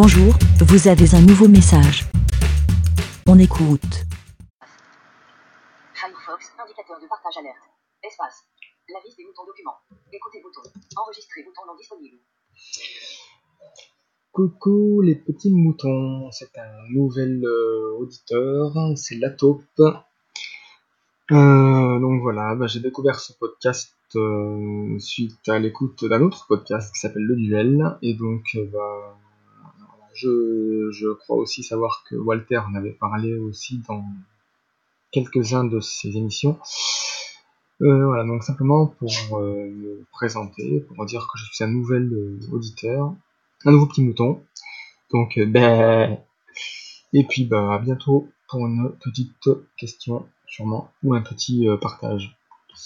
Bonjour, vous avez un nouveau message. On écoute. Firefox, indicateur de partage alerte. Espace. La liste des boutons documents. Écoutez bouton. Enregistrer bouton non disponible. Coucou les petits moutons, c'est un nouvel euh, auditeur, c'est la taupe. Euh, donc voilà, bah, j'ai découvert ce podcast euh, suite à l'écoute d'un autre podcast qui s'appelle Le Duel, et donc euh, bah, voilà, je, crois aussi savoir que Walter en avait parlé aussi dans quelques-uns de ses émissions. Euh, voilà, donc simplement pour euh, me présenter, pour dire que je suis un nouvel euh, auditeur, un nouveau petit mouton. Donc, ben, et puis bah, à bientôt pour une petite question, sûrement, ou un petit partage.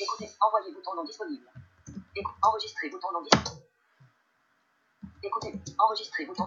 Écoutez. Envoyer bouton non disponible. Enregistrer bouton non disponible. Écoutez. Enregistrer bouton.